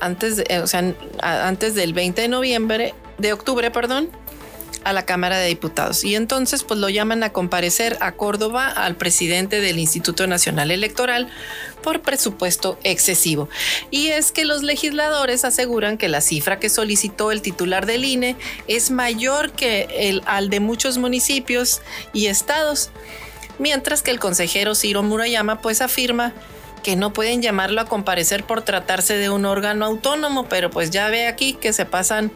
antes, o sea, antes del 20 de noviembre, de octubre, perdón, a la Cámara de Diputados. Y entonces pues lo llaman a comparecer a Córdoba al presidente del Instituto Nacional Electoral por presupuesto excesivo. Y es que los legisladores aseguran que la cifra que solicitó el titular del INE es mayor que el al de muchos municipios y estados. Mientras que el consejero Ciro Murayama pues afirma que no pueden llamarlo a comparecer por tratarse de un órgano autónomo, pero pues ya ve aquí que se pasan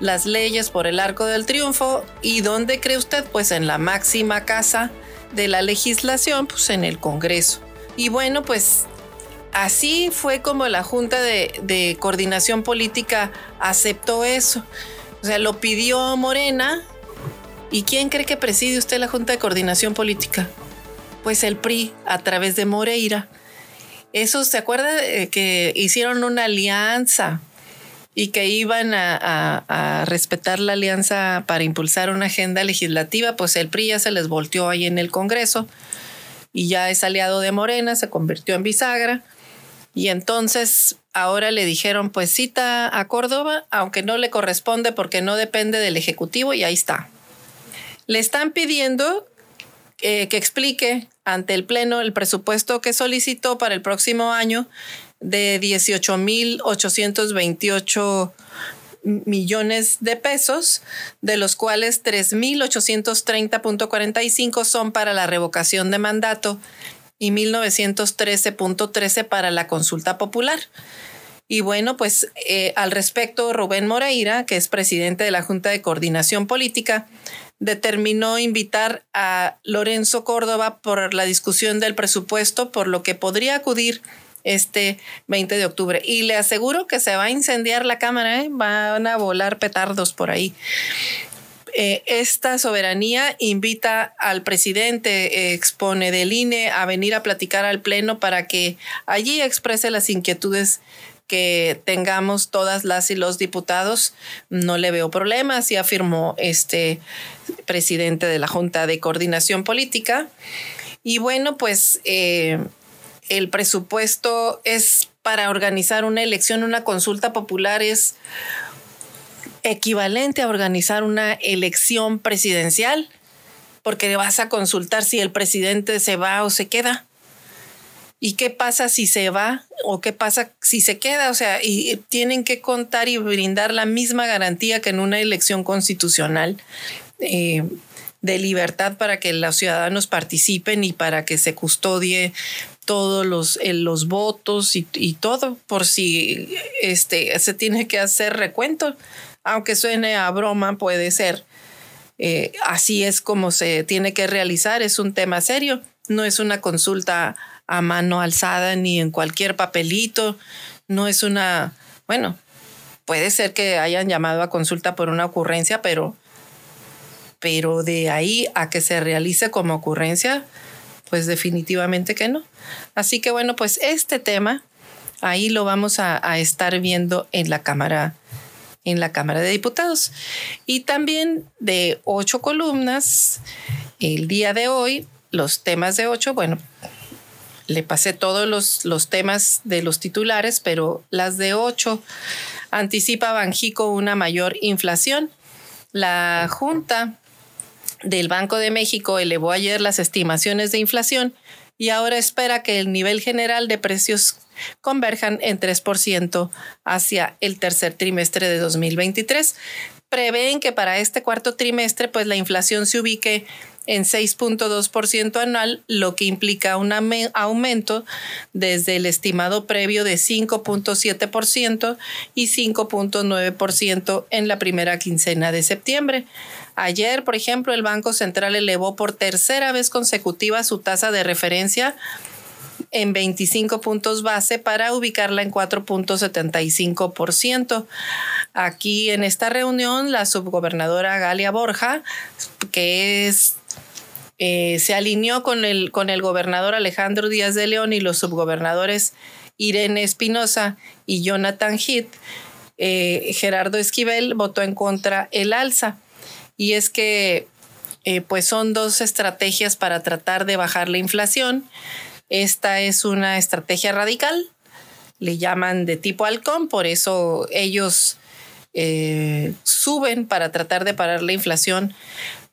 las leyes por el arco del triunfo. ¿Y dónde cree usted? Pues en la máxima casa de la legislación, pues en el Congreso. Y bueno, pues así fue como la Junta de, Coordinación Política aceptó eso. O sea, lo pidió Morena. ¿Y quién cree que preside usted la Junta de Coordinación Política? Pues el PRI, a través de Moreira. Eso, ¿se acuerda que hicieron una alianza y que iban a, respetar la alianza para impulsar una agenda legislativa, pues el PRI ya se les volteó ahí en el Congreso y ya es aliado de Morena, se convirtió en bisagra. Y entonces ahora le dijeron, pues cita a Córdoba, aunque no le corresponde porque no depende del Ejecutivo y ahí está. Le están pidiendo eh, que explique ante el Pleno el presupuesto que solicitó para el próximo año de 18.828 millones de pesos, de los cuales 3.830.45 son para la revocación de mandato y 1.913.13 para la consulta popular. Y bueno, pues eh, al respecto, Rubén Moreira, que es presidente de la Junta de Coordinación Política, determinó invitar a Lorenzo Córdoba por la discusión del presupuesto, por lo que podría acudir este 20 de octubre. Y le aseguro que se va a incendiar la Cámara, ¿eh? van a volar petardos por ahí. Eh, esta soberanía invita al presidente, expone del INE, a venir a platicar al Pleno para que allí exprese las inquietudes que tengamos todas las y los diputados. No le veo problemas, y afirmó este presidente de la Junta de Coordinación Política. Y bueno, pues eh, el presupuesto es para organizar una elección, una consulta popular es equivalente a organizar una elección presidencial, porque vas a consultar si el presidente se va o se queda. ¿Y qué pasa si se va o qué pasa si se queda? O sea, y tienen que contar y brindar la misma garantía que en una elección constitucional. Eh, de libertad para que los ciudadanos participen y para que se custodie todos los, eh, los votos y, todo por si este, se tiene que hacer recuento. Aunque suene a broma, puede ser. Eh, así es como se tiene que realizar. Es un tema serio. No es una consulta a mano alzada ni en cualquier papelito. No es una, bueno, puede ser que hayan llamado a consulta por una ocurrencia, pero pero de ahí a que se realice como ocurrencia, pues definitivamente que no. Así que bueno, pues este tema ahí lo vamos a, estar viendo en la Cámara en la Cámara de Diputados. Y también de ocho columnas, el día de hoy, los temas de ocho, bueno, le pasé todos los, los temas de los titulares, pero las de ocho anticipa Banjico una mayor inflación. La Junta del Banco de México elevó ayer las estimaciones de inflación y ahora espera que el nivel general de precios converjan en 3% hacia el tercer trimestre de 2023. Prevén que para este cuarto trimestre pues la inflación se ubique en 6.2% anual, lo que implica un aumento desde el estimado previo de 5.7% y 5.9% en la primera quincena de septiembre. Ayer, por ejemplo, el Banco Central elevó por tercera vez consecutiva su tasa de referencia en 25 puntos base para ubicarla en 4.75%. Aquí en esta reunión, la subgobernadora Galia Borja, que es eh, se alineó con el, con el gobernador Alejandro Díaz de León y los subgobernadores Irene Espinosa y Jonathan Heath, eh, Gerardo Esquivel votó en contra el alza. Y es que eh, pues son dos estrategias para tratar de bajar la inflación. Esta es una estrategia radical, le llaman de tipo halcón, por eso ellos suben para tratar de parar la inflación,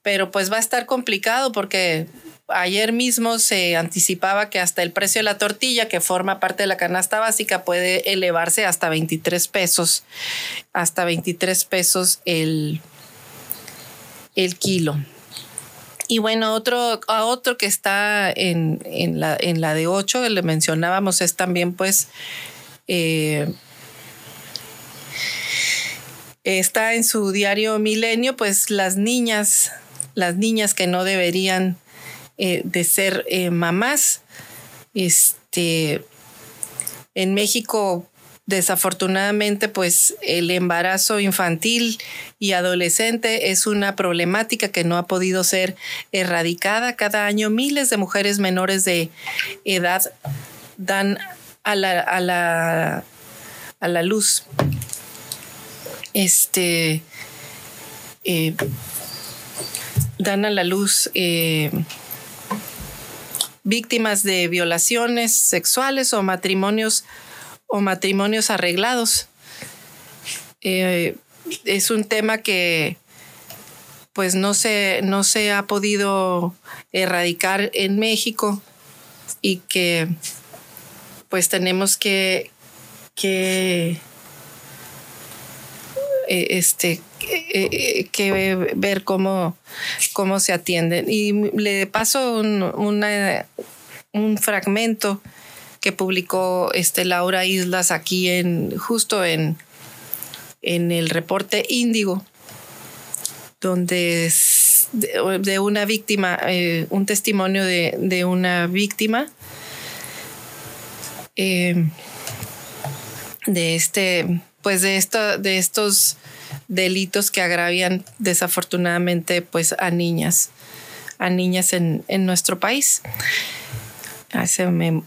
pero pues va a estar complicado porque ayer mismo se anticipaba que hasta el precio de la tortilla, que forma parte de la canasta básica, puede elevarse hasta 23 pesos, hasta 23 pesos el, el kilo. Y bueno, otro, a otro que está en, la, en la de 8, le mencionábamos, es también pues... Eh, está en su diario Milenio, pues las niñas, las niñas que no deberían eh, de ser eh, mamás. Este, en México, desafortunadamente, pues el embarazo infantil y adolescente es una problemática que no ha podido ser erradicada. Cada año miles de mujeres menores de edad dan a la, a la, a la luz. Este eh, dan a la luz víctimas de violaciones sexuales o matrimonios o matrimonios arreglados. Eh, es un tema que pues no se, no se ha podido erradicar en México y que pues tenemos que, que eh, este, eh, que ver cómo, cómo se atienden. Y le paso un, un fragmento que publicó este Laura Islas aquí en justo en, en el reporte Índigo, donde es de, una víctima, eh, un testimonio de, una víctima de este pues de, esto, de estos delitos que agravian desafortunadamente pues a niñas, a niñas en, nuestro país. Ah, se me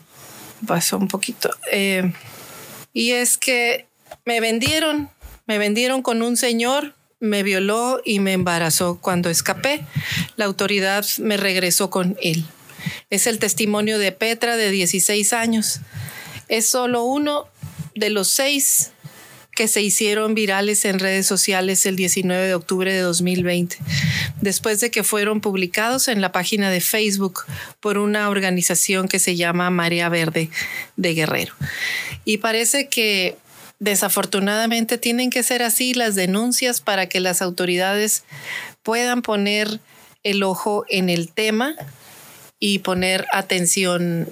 pasó un poquito. Eh, y es que me vendieron, me vendieron con un señor, me violó y me embarazó. Cuando escapé, la autoridad me regresó con él. Es el testimonio de Petra de 16 años. Es solo uno de los seis que se hicieron virales en redes sociales el 19 de octubre de 2020, después de que fueron publicados en la página de Facebook por una organización que se llama Marea Verde de Guerrero. Y parece que desafortunadamente tienen que ser así las denuncias para que las autoridades puedan poner el ojo en el tema y poner atención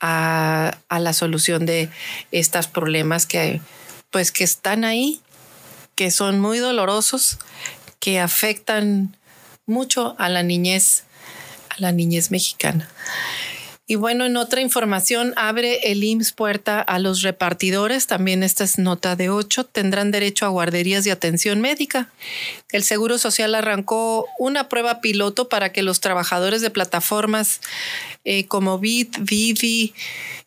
a, a la solución de estos problemas que pues que están ahí, que son muy dolorosos, que afectan mucho a la niñez, a la niñez mexicana. Y bueno, en otra información, abre el IMSS puerta a los repartidores. También esta es nota de 8. Tendrán derecho a guarderías de atención médica. El Seguro Social arrancó una prueba piloto para que los trabajadores de plataformas eh, como Bit, Vivi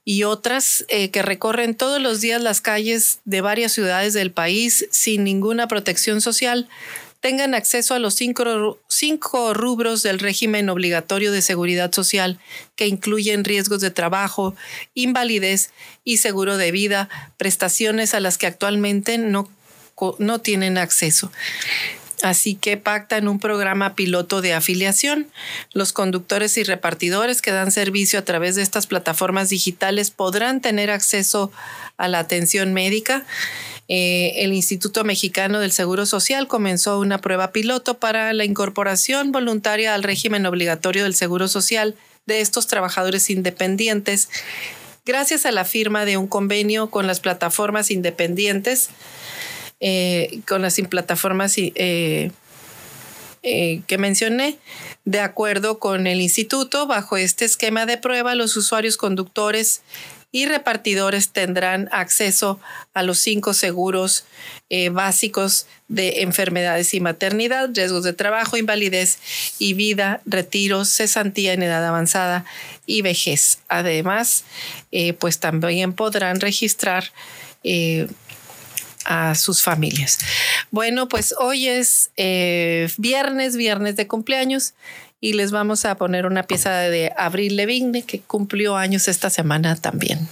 y otras eh, que recorren todos los días las calles de varias ciudades del país sin ninguna protección social tengan acceso a los cinco, cinco, rubros del régimen obligatorio de seguridad social que incluyen riesgos de trabajo, invalidez y seguro de vida, prestaciones a las que actualmente no, no tienen acceso. Así que pactan un programa piloto de afiliación. Los conductores y repartidores que dan servicio a través de estas plataformas digitales podrán tener acceso a la atención médica. Eh, el Instituto Mexicano del Seguro Social comenzó una prueba piloto para la incorporación voluntaria al régimen obligatorio del Seguro Social de estos trabajadores independientes gracias a la firma de un convenio con las plataformas independientes eh, con las plataformas eh, que mencioné. De acuerdo con el instituto, bajo este esquema de prueba, los usuarios conductores y repartidores tendrán acceso a los cinco seguros eh, básicos de enfermedades y maternidad, riesgos de trabajo, invalidez y vida, retiros, cesantía en edad avanzada y vejez. Además, eh, pues también podrán registrar eh, a sus familias. Bueno, pues hoy es viernes, viernes de cumpleaños y les vamos a poner una pieza de Abril Levigne que cumplió años esta semana también.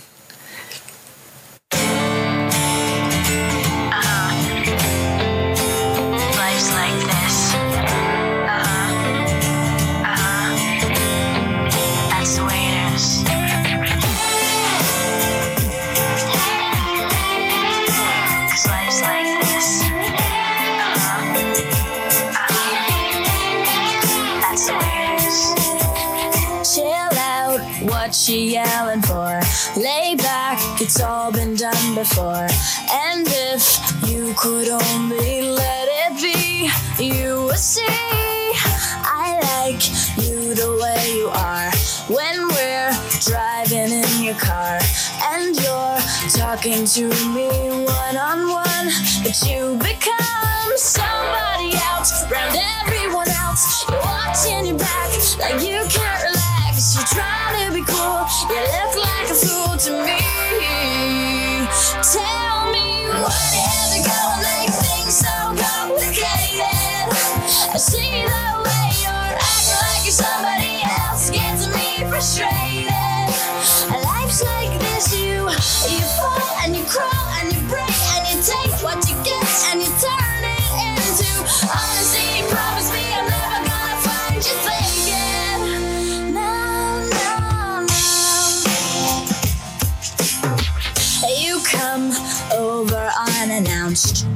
To me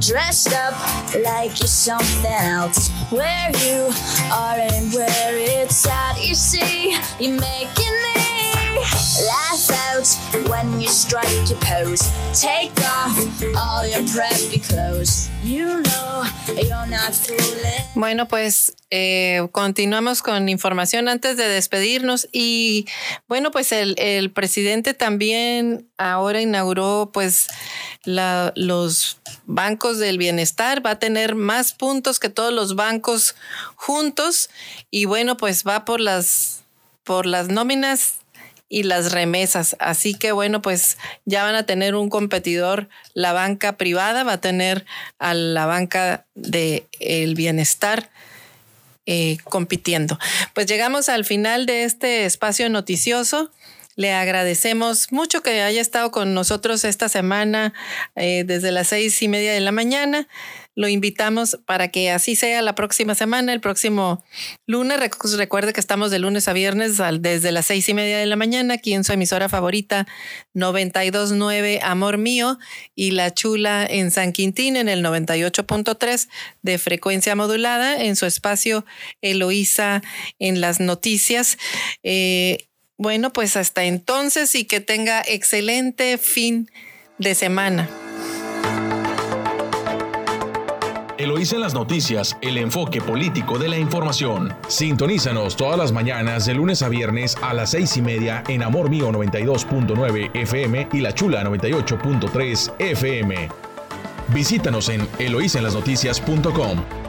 dressed up like you're something else. Where you are and where it's at, you see, you're making me laugh out when you strike your pose. Take off all your preppy clothes. You know you're not fooling. Bueno, pues eh, continuamos con información antes de despedirnos y bueno, pues el, el presidente también ahora inauguró pues los bancos del bienestar, va a tener más puntos que todos los bancos juntos y bueno, pues va por las, por las nóminas y las remesas. Así que bueno, pues ya van a tener un competidor, la banca privada va a tener a la banca del el bienestar. eh, compitiendo. Pues llegamos al final de este espacio noticioso. Le agradecemos mucho que haya estado con nosotros esta semana eh, desde las seis y media de la mañana. Lo invitamos para que así sea la próxima semana, el próximo lunes. Recu- Recuerde que estamos de lunes a viernes desde las seis y media de la mañana aquí en su emisora favorita 929 Amor Mío y La Chula en San Quintín en el 98.3 de frecuencia modulada en su espacio Eloísa en las noticias. Eh, bueno, pues hasta entonces y que tenga excelente fin de semana. Eloísa en las noticias, el enfoque político de la información. Sintonízanos todas las mañanas de lunes a viernes a las seis y media en Amor Mío 92.9 FM y La Chula 98.3 FM. Visítanos en eloísaenlasnoticias.com.